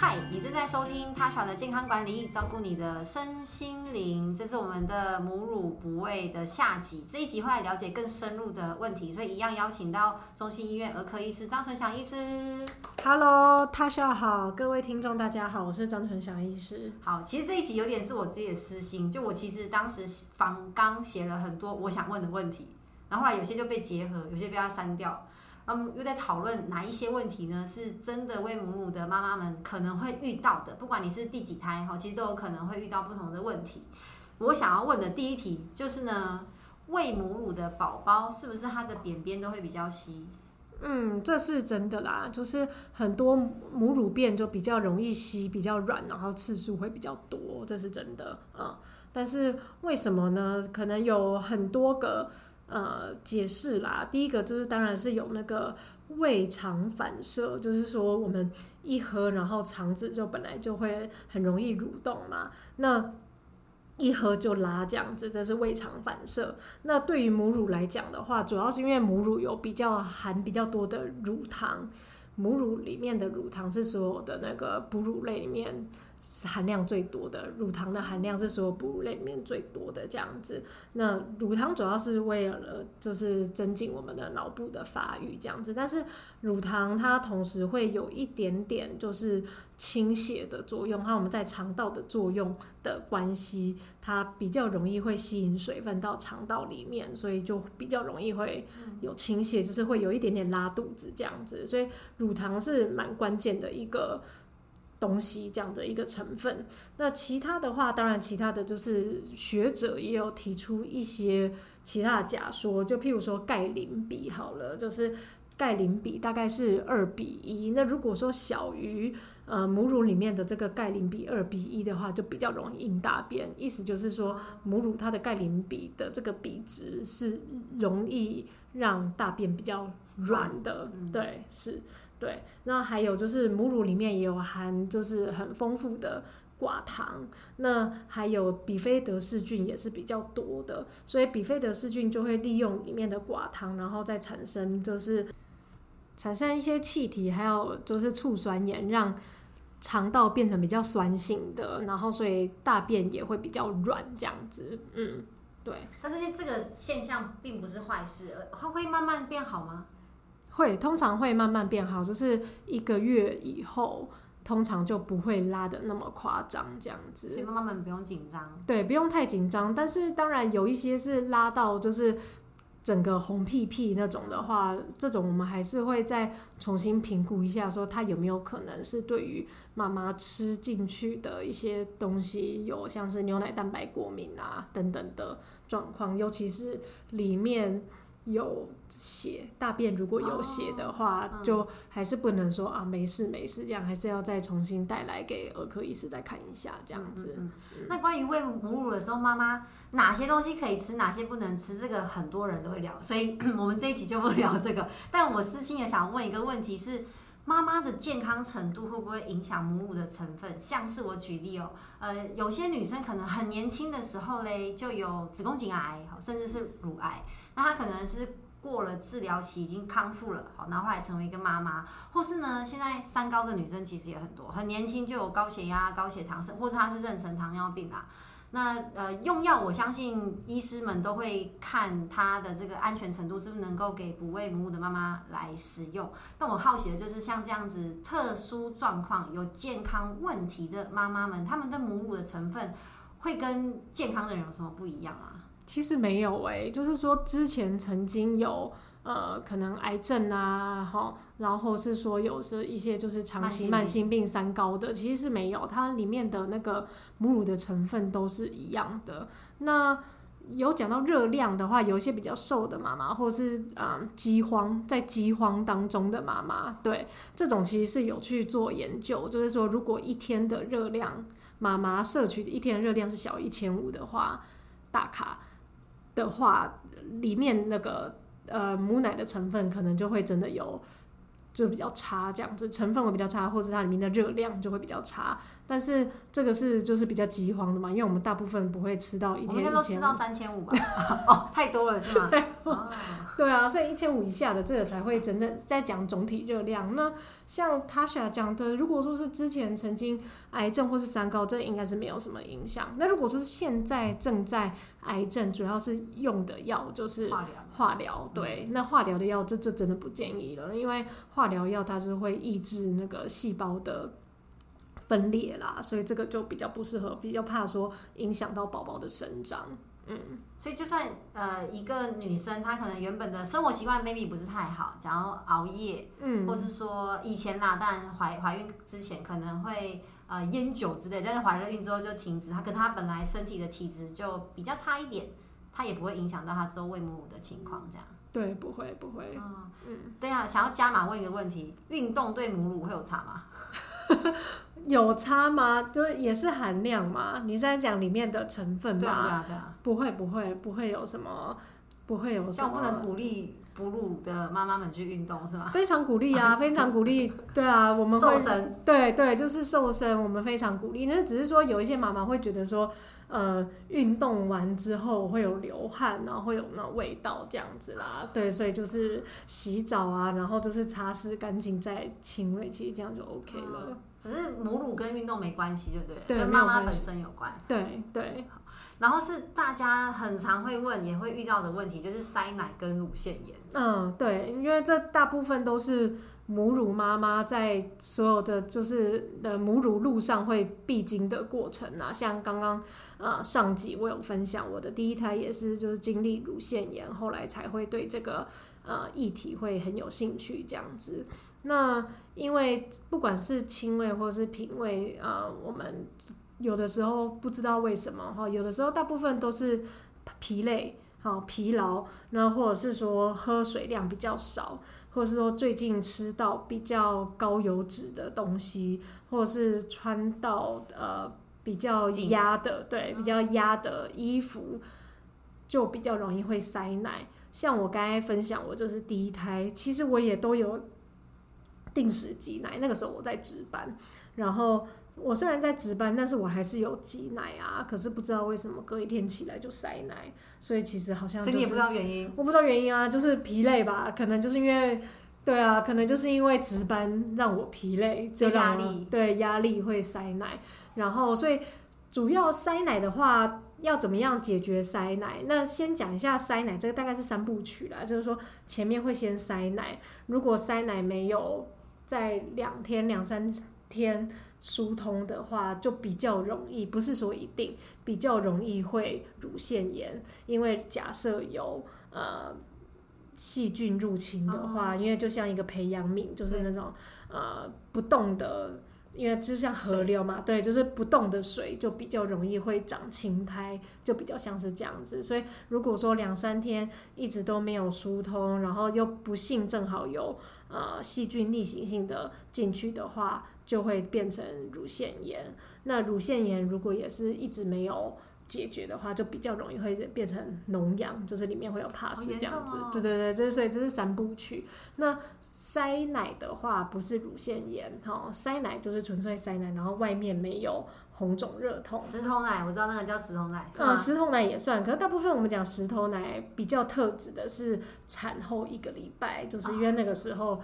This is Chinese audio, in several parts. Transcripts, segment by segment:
嗨，你正在收听 Tasha 的健康管理，照顾你的身心灵。这是我们的母乳哺喂的下集，这一集会来了解更深入的问题，所以一样邀请到中心医院儿科医师张纯祥医师。Hello，Tasha 好，各位听众大家好，我是张纯祥医师。好，其实这一集有点是我自己的私心，就我其实当时仿纲写了很多我想问的问题，然后后来有些就被结合，有些被他删掉。那么又在讨论哪一些问题呢？是真的喂母乳的妈妈们可能会遇到的，不管你是第几胎哈，其实都有可能会遇到不同的问题。我想要问的第一题就是呢，喂母乳的宝宝是不是他的便便都会比较稀？嗯，这是真的啦，就是很多母乳便就比较容易稀，比较软，然后次数会比较多，这是真的啊。但是为什么呢？可能有很多个。呃，解释啦，第一个就是当然是有那个胃肠反射，就是说我们一喝，然后肠子就本来就会很容易蠕动嘛，那一喝就拉这样子，这是胃肠反射。那对于母乳来讲的话，主要是因为母乳有比较含比较多的乳糖，母乳里面的乳糖是所有的那个哺乳类里面。含量最多的乳糖的含量是所有哺乳类里面最多的这样子。那乳糖主要是为了就是增进我们的脑部的发育这样子，但是乳糖它同时会有一点点就是倾斜的作用，和我们在肠道的作用的关系，它比较容易会吸引水分到肠道里面，所以就比较容易会有倾斜，就是会有一点点拉肚子这样子。所以乳糖是蛮关键的一个。东西这样的一个成分，那其他的话，当然其他的就是学者也有提出一些其他的假说，就譬如说钙磷比好了，就是钙磷比大概是二比一。那如果说小于呃母乳里面的这个钙磷比二比一的话，就比较容易硬大便。意思就是说母乳它的钙磷比的这个比值是容易让大便比较软的，对，是。对，那还有就是母乳里面也有含，就是很丰富的寡糖。那还有比菲德氏菌也是比较多的，所以比菲德氏菌就会利用里面的寡糖，然后再产生就是产生一些气体，还有就是醋酸盐，让肠道变成比较酸性的，然后所以大便也会比较软这样子。嗯，对。但这些这个现象并不是坏事，它会慢慢变好吗？会，通常会慢慢变好，就是一个月以后，通常就不会拉的那么夸张，这样子。所以妈妈们不用紧张。对，不用太紧张。但是当然有一些是拉到就是整个红屁屁那种的话，这种我们还是会再重新评估一下，说它有没有可能是对于妈妈吃进去的一些东西有像是牛奶蛋白过敏啊等等的状况，尤其是里面。有血，大便如果有血的话，哦嗯、就还是不能说啊没事没事，这样还是要再重新带来给儿科医师再看一下这样子。嗯嗯嗯、那关于喂母乳的时候，妈妈哪些东西可以吃，哪些不能吃，这个很多人都会聊，所以 我们这一集就不聊这个。但我私心也想问一个问题是，妈妈的健康程度会不会影响母乳的成分？像是我举例哦，呃，有些女生可能很年轻的时候嘞，就有子宫颈癌，甚至是乳癌。那她可能是过了治疗期，已经康复了，好，然后后来成为一个妈妈，或是呢，现在三高的女生其实也很多，很年轻就有高血压、高血糖，或者她是妊娠糖尿病啊。那呃，用药我相信医师们都会看她的这个安全程度是不是能够给哺喂母乳的妈妈来使用。但我好奇的就是像这样子特殊状况、有健康问题的妈妈们，她们的母乳的成分会跟健康的人有什么不一样啊？其实没有诶、欸，就是说之前曾经有呃可能癌症啊，哈，然后是说有是一些就是长期慢性病三高的，其实是没有，它里面的那个母乳的成分都是一样的。那有讲到热量的话，有一些比较瘦的妈妈，或是啊饥荒在饥荒当中的妈妈，对这种其实是有去做研究，就是说如果一天的热量妈妈摄取的一天的热量是小一千五的话，大卡。的话，里面那个呃母奶的成分可能就会真的有就比较差，这样子成分会比较差，或是它里面的热量就会比较差。但是这个是就是比较饥荒的嘛，因为我们大部分不会吃到一天一千，应该都吃到三千五吧？哦，太多了是吗？哦、对啊，所以一千五以下的这个才会真正在讲总体热量。那像 Tasha 讲的，如果说是之前曾经癌症或是三高，这应该是没有什么影响。那如果说是现在正在癌症，主要是用的药就是化疗。化疗对，那化疗的药这就真的不建议了，因为化疗药它是会抑制那个细胞的分裂啦，所以这个就比较不适合，比较怕说影响到宝宝的生长。嗯，所以就算呃一个女生她可能原本的生活习惯 maybe 不是太好，想要熬夜，嗯，或是说以前啦，但怀怀孕之前可能会呃烟酒之类，但是怀了孕之后就停止，她可是她本来身体的体质就比较差一点。它也不会影响到它之后喂母乳的情况，这样。对，不会，不会。嗯嗯，对啊，想要加码问一个问题：运动对母乳会有差吗？有差吗？就是也是含量嘛？你在讲里面的成分吗？对啊，对啊，对啊。不会，不会，不会有什么，不会有什么。不能鼓励哺乳的妈妈们去运动是吗？非常鼓励啊，非常鼓励。对啊，我们会瘦身。对对，就是瘦身，我们非常鼓励。那只是说有一些妈妈会觉得说。呃，运动完之后会有流汗，然后会有那味道这样子啦。对，所以就是洗澡啊，然后就是擦拭干净再亲喂，其实这样就 OK 了。嗯、只是母乳跟运动没关系，就对，对，跟妈妈本身有关。对对。然后是大家很常会问，也会遇到的问题，就是塞奶跟乳腺炎。嗯，对，因为这大部分都是。母乳妈妈在所有的就是的母乳路上会必经的过程啊，像刚刚呃上集我有分享，我的第一胎也是就是经历乳腺炎，后来才会对这个呃议题会很有兴趣这样子。那因为不管是亲喂或是品喂啊，我们有的时候不知道为什么哈，有的时候大部分都是疲累，好疲劳，那或者是说喝水量比较少。或是说最近吃到比较高油脂的东西，或者是穿到呃比较压的，对，比较压的衣服，就比较容易会塞奶。像我刚才分享，我就是第一胎，其实我也都有定时挤奶，那个时候我在值班，然后。我虽然在值班，但是我还是有挤奶啊。可是不知道为什么隔一天起来就塞奶，所以其实好像、就是、所以你也不知道原因。我不知道原因啊，就是疲累吧？可能就是因为，对啊，可能就是因为值班让我疲累，就压力对压力会塞奶。然后所以主要塞奶的话，要怎么样解决塞奶？那先讲一下塞奶，这个大概是三部曲啦，就是说前面会先塞奶，如果塞奶没有在两天两三天。疏通的话就比较容易，不是说一定比较容易会乳腺炎，因为假设有呃细菌入侵的话，因为就像一个培养皿，就是那种呃不动的，因为就像河流嘛，对，就是不动的水就比较容易会长青苔，就比较像是这样子。所以如果说两三天一直都没有疏通，然后又不幸正好有呃细菌逆行性的进去的话。就会变成乳腺炎。那乳腺炎如果也是一直没有解决的话，就比较容易会变成脓疡，就是里面会有 pus 这样子。对对对，这所以这是三部曲。那塞奶的话不是乳腺炎，哈，塞奶就是纯粹塞奶，然后外面没有红肿热痛。石头奶我知道那个叫石头奶，嗯，石头奶也算。可是大部分我们讲石头奶比较特指的是产后一个礼拜，就是因为那个时候。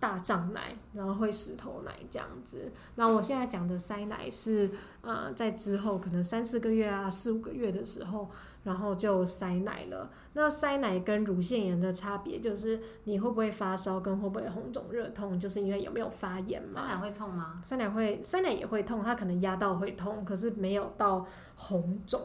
大胀奶，然后会石头奶这样子。那我现在讲的塞奶是，呃，在之后可能三四个月啊，四五个月的时候，然后就塞奶了。那塞奶跟乳腺炎的差别就是，你会不会发烧，跟会不会红肿热痛，就是因为有没有发炎嘛。塞奶会痛吗？塞奶会，塞奶也会痛，它可能压到会痛，可是没有到红肿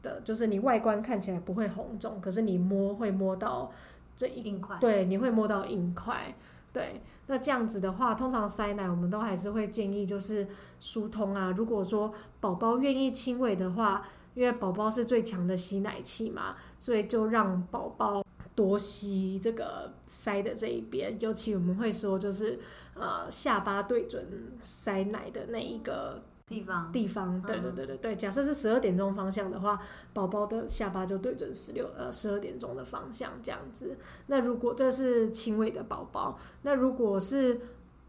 的，就是你外观看起来不会红肿，可是你摸会摸到这一硬块，对，你会摸到硬块。对，那这样子的话，通常塞奶我们都还是会建议就是疏通啊。如果说宝宝愿意亲喂的话，因为宝宝是最强的吸奶器嘛，所以就让宝宝多吸这个塞的这一边。尤其我们会说就是呃下巴对准塞奶的那一个地方地方，对对对对对。假设是十二点钟方向的话，宝宝的下巴就对准十六呃十二点钟的方向这样子。那如果这是轻微的宝宝，那如果是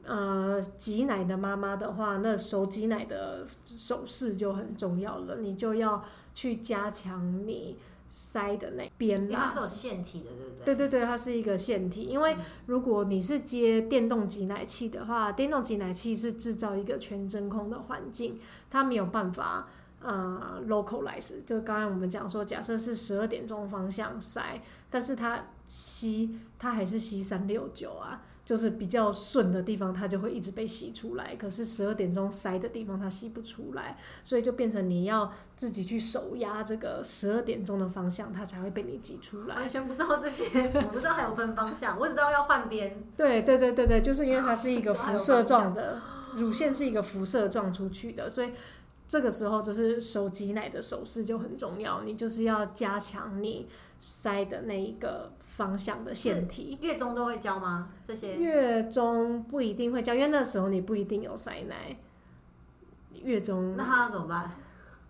呃挤奶的妈妈的话，那手挤奶的手势就很重要了，你就要去加强你。塞的那边啦，它是有腺体的，对不对？对对对，它是一个腺体。因为如果你是接电动挤奶器的话，电动挤奶器是制造一个全真空的环境，它没有办法呃 localize。就刚才我们讲说，假设是十二点钟方向塞，但是它吸，它还是吸三六九啊。就是比较顺的地方，它就会一直被吸出来。可是十二点钟塞的地方，它吸不出来，所以就变成你要自己去手压这个十二点钟的方向，它才会被你挤出来。完全不知道这些，我不知道还有分方向，我只知道要换边。对对对对对，就是因为它是一个辐射状的，乳腺是一个辐射状出去的，所以这个时候就是手挤奶的手势就很重要，你就是要加强你塞的那一个。方向的腺体，月中都会教吗？这些月中不一定会教，因为那时候你不一定有塞奶。月中那他要怎么办？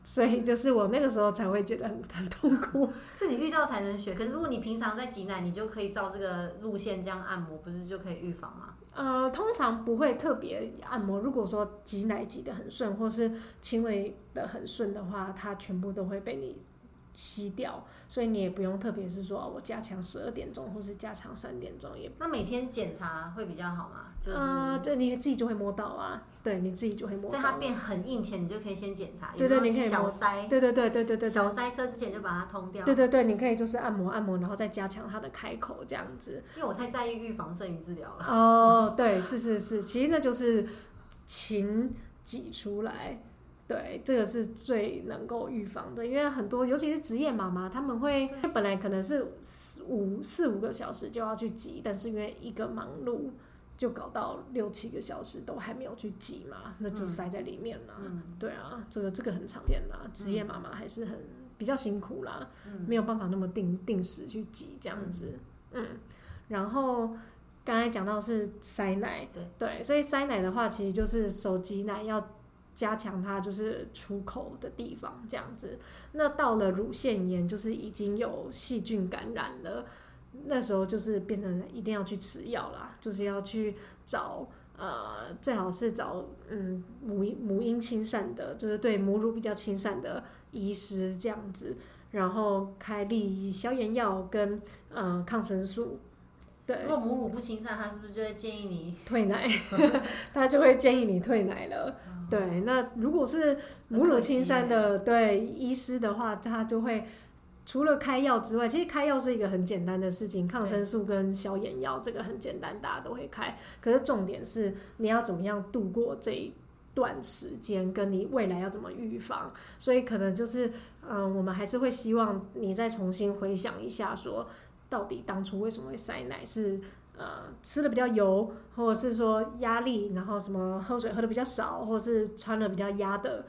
所以就是我那个时候才会觉得很很痛苦。是你遇到才能学，可是如果你平常在挤奶，你就可以照这个路线这样按摩，不是就可以预防吗？呃，通常不会特别按摩。如果说挤奶挤得很顺，或是轻微的很顺的话，它全部都会被你。吸掉，所以你也不用特别是说我加强十二点钟，或是加强三点钟也。那每天检查会比较好吗？就是，呃，对，你自己就会摸到啊，对，你自己就会摸到。在它变很硬前，你就可以先检查。对对，你可以小塞。对对对对对对。小塞车之前就把它通掉。对对对，你可以就是按摩按摩，然后再加强它的开口这样子。因为我太在意预防胜于治疗了。哦，对，是是是，其实那就是勤挤出来。对，这个是最能够预防的，因为很多，尤其是职业妈妈，他们会本来可能是四五四五个小时就要去挤，但是因为一个忙碌，就搞到六七个小时都还没有去挤嘛，那就塞在里面了。嗯，对啊，这个这个很常见啦，职业妈妈还是很比较辛苦啦，没有办法那么定定时去挤这样子。嗯，然后刚才讲到是塞奶，对对，所以塞奶的话，其实就是手挤奶要。加强它就是出口的地方，这样子。那到了乳腺炎，就是已经有细菌感染了，那时候就是变成一定要去吃药啦，就是要去找呃，最好是找嗯母母婴亲善的，就是对母乳比较亲善的医师这样子，然后开立消炎药跟呃抗生素。对，如果母乳不亲善，他是不是就会建议你退奶？他就会建议你退奶了。对，那如果是母乳亲善的对医师的话，他就会除了开药之外，其实开药是一个很简单的事情，抗生素跟消炎药这个很简单，大家都会开。可是重点是你要怎么样度过这一段时间，跟你未来要怎么预防。所以可能就是，嗯、呃，我们还是会希望你再重新回想一下，说到底当初为什么会塞奶是。呃，吃的比较油，或者是说压力，然后什么喝水喝的比较少，或者是穿了比较压的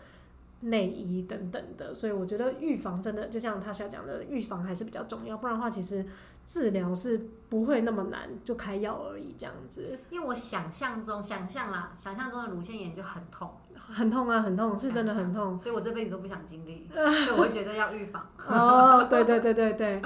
内衣等等的，所以我觉得预防真的就像他想讲的，预防还是比较重要，不然的话其实治疗是不会那么难，就开药而已这样子。因为我想象中，想象啦，想象中的乳腺炎就很痛，很痛啊，很痛，是真的很痛，所以我这辈子都不想经历，所以我会觉得要预防。哦，对对对对对。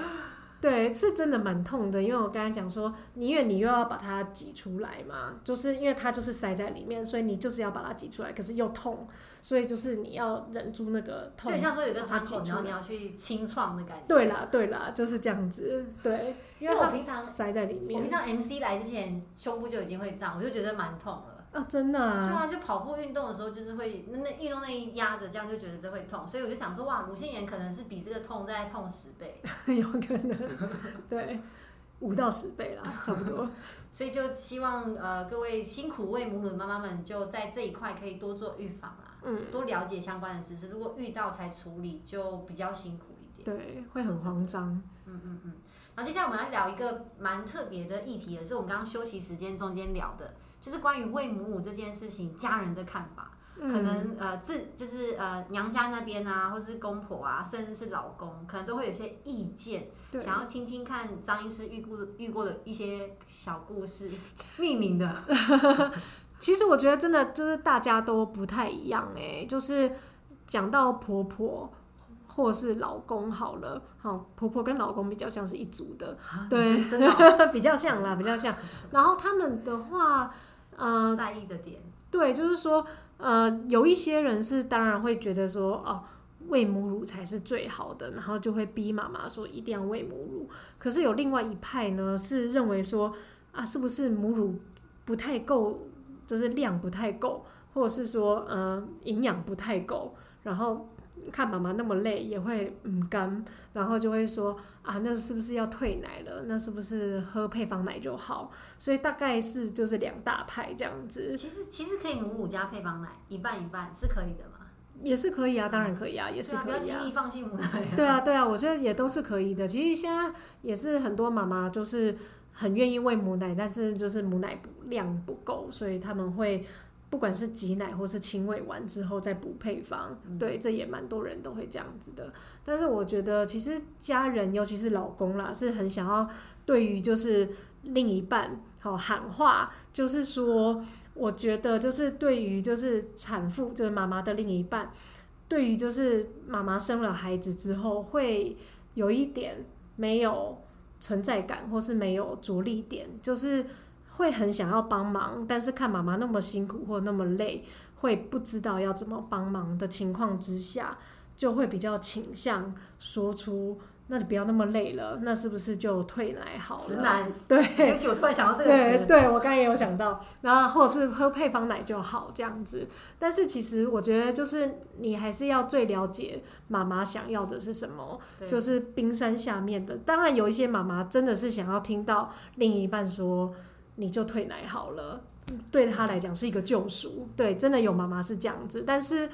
对，是真的蛮痛的，因为我刚才讲说，因为你又要把它挤出来嘛，就是因为它就是塞在里面，所以你就是要把它挤出来，可是又痛，所以就是你要忍住那个痛。就像说有个伤口，然后你要去清创的感觉。对啦，对啦，就是这样子。对，因为我平常塞在里面，我平常 MC 来之前胸部就已经会胀，我就觉得蛮痛了。啊，真的啊！对啊，就跑步运动的时候，就是会那那运动内衣压着，这样就觉得这会痛，所以我就想说，哇，乳腺炎可能是比这个痛再痛十倍，有可能，对，五到十倍啦，差不多。所以就希望呃各位辛苦喂母乳的妈妈们，就在这一块可以多做预防啦，嗯，多了解相关的知识。如果遇到才处理，就比较辛苦一点，对，会很慌张。嗯嗯嗯。然后接下来我们来聊一个蛮特别的议题，也是我们刚刚休息时间中间聊的。就是关于喂母乳这件事情，家人的看法，嗯、可能呃自就是呃娘家那边啊，或是公婆啊，甚至是老公，可能都会有些意见，想要听听看张医师遇过遇过的一些小故事，匿名的。其实我觉得真的就是大家都不太一样哎，就是讲到婆婆或是老公好了，好，婆婆跟老公比较像是一组的，对，真的、哦、比较像啦，比较像。然后他们的话，嗯、呃，在意的点，对，就是说，呃，有一些人是当然会觉得说，哦。喂母乳才是最好的，然后就会逼妈妈说一定要喂母乳。可是有另外一派呢，是认为说啊，是不是母乳不太够，就是量不太够，或者是说呃营养不太够，然后看妈妈那么累也会嗯干，然后就会说啊，那是不是要退奶了？那是不是喝配方奶就好？所以大概是就是两大派这样子。其实其实可以母乳加配方奶，一半一半是可以的嘛。也是可以啊，当然可以啊，也是可以啊。不要轻易放弃母奶。对啊，对啊，我觉得也都是可以的。其实现在也是很多妈妈就是很愿意喂母奶，但是就是母奶量不够，所以他们会不管是挤奶或是亲喂完之后再补配方。嗯。对，这也蛮多人都会这样子的。但是我觉得其实家人，尤其是老公啦，是很想要对于就是另一半好喊话，就是说。我觉得就是对于就是产妇就是妈妈的另一半，对于就是妈妈生了孩子之后会有一点没有存在感，或是没有着力点，就是会很想要帮忙，但是看妈妈那么辛苦或那么累，会不知道要怎么帮忙的情况之下，就会比较倾向说出。那你不要那么累了，那是不是就退奶好了？直男，对，对我突然想到这个词。对，对我刚才也有想到，然后或者是喝配方奶就好这样子。但是其实我觉得，就是你还是要最了解妈妈想要的是什么，就是冰山下面的。当然有一些妈妈真的是想要听到另一半说，你就退奶好了，对他来讲是一个救赎。对，真的有妈妈是这样子，但是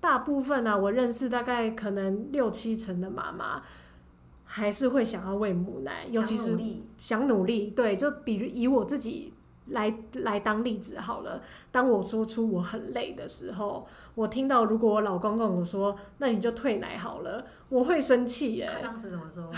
大部分呢、啊，我认识大概可能六七成的妈妈。还是会想要喂母奶，尤其是想努力。对，就比如以我自己来来当例子好了。当我说出我很累的时候，我听到如果我老公跟我说：“那你就退奶好了”，我会生气耶。他当时怎么说？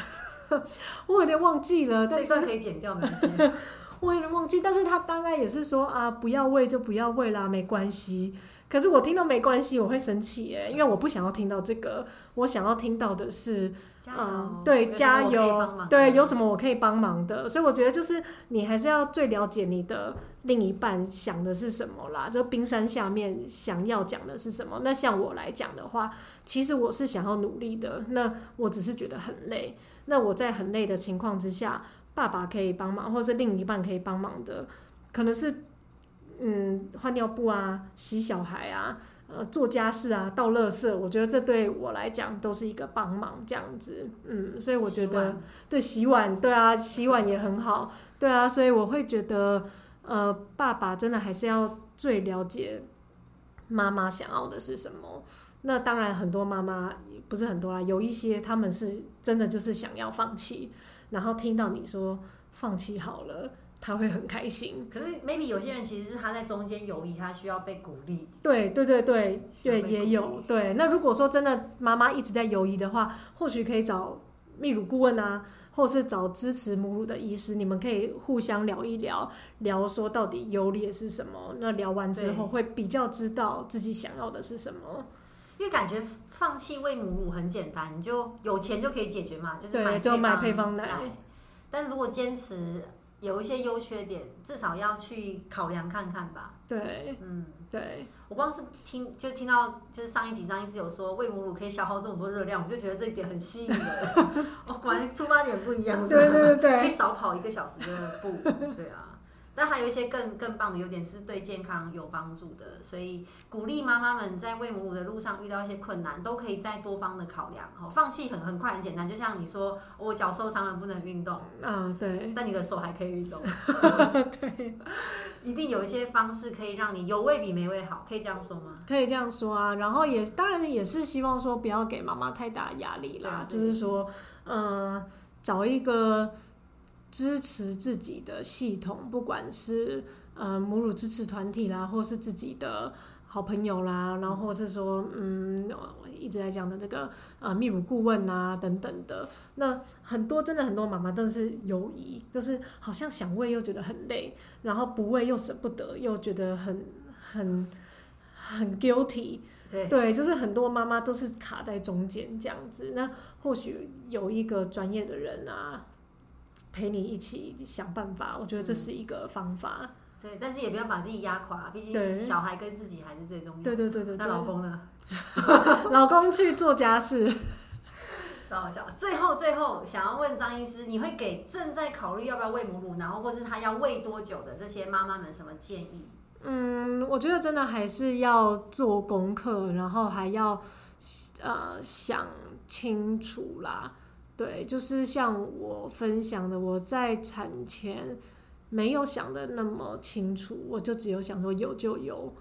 我有点忘记了，但是可以剪掉没关系。我有点忘记，但是他大概也是说啊，不要喂就不要喂啦，没关系。可是我听到没关系，我会生气耶，因为我不想要听到这个，我想要听到的是。嗯，对，加油，对，有什么我可以帮忙的？所以我觉得就是你还是要最了解你的另一半想的是什么啦，就冰山下面想要讲的是什么。那像我来讲的话，其实我是想要努力的，那我只是觉得很累。那我在很累的情况之下，爸爸可以帮忙，或是另一半可以帮忙的，可能是嗯换尿布啊，洗小孩啊。呃，做家事啊，倒垃圾，我觉得这对我来讲都是一个帮忙，这样子，嗯，所以我觉得，对，洗碗，对啊，洗碗也很好，对啊，所以我会觉得，呃，爸爸真的还是要最了解妈妈想要的是什么。那当然，很多妈妈不是很多啦，有一些他们是真的就是想要放弃，然后听到你说放弃好了。他会很开心，可是 maybe 有些人其实是他在中间犹豫，他需要被鼓励。对对对对对，也有对。那如果说真的妈妈一直在犹豫的话，或许可以找泌乳顾问啊，或是找支持母乳的医师，你们可以互相聊一聊，聊说到底优劣是什么。那聊完之后会比较知道自己想要的是什么。因为感觉放弃喂母乳很简单，你就有钱就可以解决嘛，就是买就买配方奶。但如果坚持。有一些优缺点，至少要去考量看看吧。对，嗯，对。我光是听就听到，就是上一集张医师有说喂母乳可以消耗这么多热量，我就觉得这一点很吸引人。我 果然出发点不一样，是吧？对对对，可以少跑一个小时的步，对啊。但还有一些更更棒的优点是对健康有帮助的，所以鼓励妈妈们在喂母乳的路上遇到一些困难，都可以在多方的考量。哦，放弃很很快很简单，就像你说我脚受伤了不能运动，啊对，但你的手还可以运动，对，一定有一些方式可以让你有喂比没喂好，可以这样说吗？可以这样说啊，然后也当然也是希望说不要给妈妈太大压力啦，就是说，嗯、呃，找一个。支持自己的系统，不管是呃母乳支持团体啦，或是自己的好朋友啦，然后或是说，嗯，一直在讲的这个呃泌乳顾问啊等等的，那很多真的很多妈妈都是犹疑，就是好像想喂又觉得很累，然后不喂又舍不得，又觉得很很很 guilty，对，对，就是很多妈妈都是卡在中间这样子。那或许有一个专业的人啊，陪你一起想办法，我觉得这是一个方法。嗯对，但是也不要把自己压垮，毕竟小孩跟自己还是最重要。对对对对，那老公呢？老公去做家事。好笑。最后最后，想要问张医师，你会给正在考虑要不要喂母乳，然后或是他要喂多久的这些妈妈们什么建议？嗯，我觉得真的还是要做功课，然后还要呃想清楚啦。对，就是像我分享的，我在产前。没有想的那么清楚，我就只有想说有就有，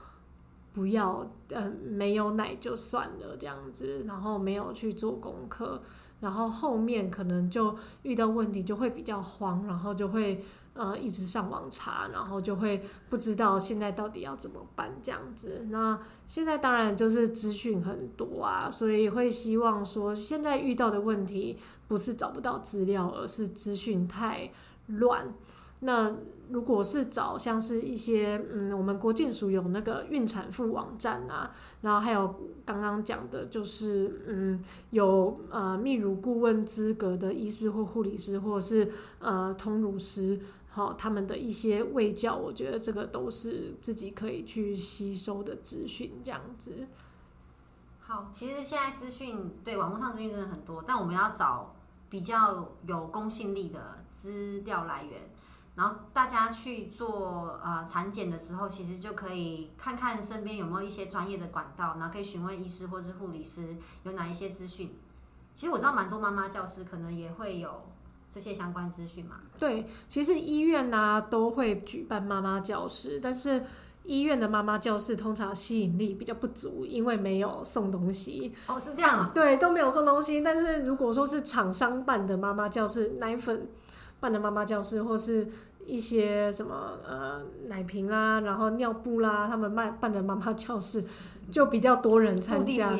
不要嗯没有奶就算了这样子，然后没有去做功课，然后后面可能就遇到问题就会比较慌，然后就会呃一直上网查，然后就会不知道现在到底要怎么办这样子。那现在当然就是资讯很多啊，所以会希望说现在遇到的问题不是找不到资料，而是资讯太乱。那如果是找像是一些嗯，我们国健署有那个孕产妇网站啊，然后还有刚刚讲的，就是嗯，有呃泌乳顾问资格的医师或护理师，或者是呃通乳师，好，他们的一些卫教，我觉得这个都是自己可以去吸收的资讯，这样子。好，其实现在资讯对网络上资讯真的很多，但我们要找比较有公信力的资料来源。然后大家去做呃产检的时候，其实就可以看看身边有没有一些专业的管道，然后可以询问医师或是护理师有哪一些资讯。其实我知道蛮多妈妈教师可能也会有这些相关资讯嘛。对，其实医院呢都会举办妈妈教室，但是医院的妈妈教室通常吸引力比较不足，因为没有送东西。哦，是这样。对，都没有送东西。但是如果说是厂商办的妈妈教室，奶粉办的妈妈教室，或是一些什么呃奶瓶啦，然后尿布啦，他们办办的妈妈教室就比较多人参加。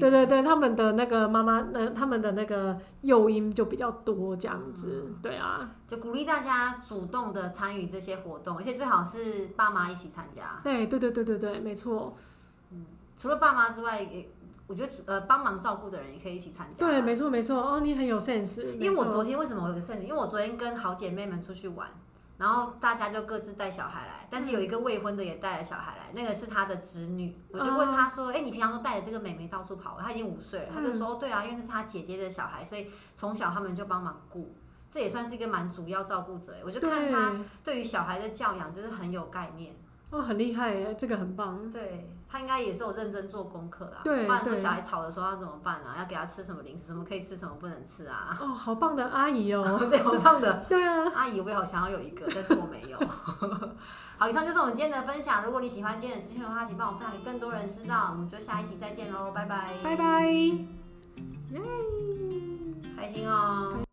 对对对，他们的那个妈妈，那他们的那个诱因就比较多这样子。嗯、对啊，就鼓励大家主动的参与这些活动，而且最好是爸妈一起参加。对对对对对对，没错。嗯，除了爸妈之外，也我觉得呃帮忙照顾的人也可以一起参加。对，没错没错。哦，你很有 sense。因为我昨天为什么我有个 sense？因为我昨天跟好姐妹们出去玩。然后大家就各自带小孩来，但是有一个未婚的也带了小孩来，那个是他的侄女。我就问他说：“哎，你平常都带着这个妹妹到处跑？”她已经五岁了，他就说：“对啊，因为那是他姐姐的小孩，所以从小他们就帮忙顾，这也算是一个蛮主要照顾者。”我就看他对于小孩的教养就是很有概念。哦，很厉害耶，这个很棒。对，他应该也是有认真做功课啦。对，不然说小孩吵的时候要怎么办啊？要给他吃什么零食？什么可以吃，什么不能吃啊？哦，好棒的阿姨哦。对，好棒的。对啊，阿姨我也好想要有一个，但是我没有。好，以上就是我们今天的分享。如果你喜欢今天的资讯的话，请帮我分享给更多人知道。我们就下一集再见喽，拜拜。拜拜。耶，开心哦。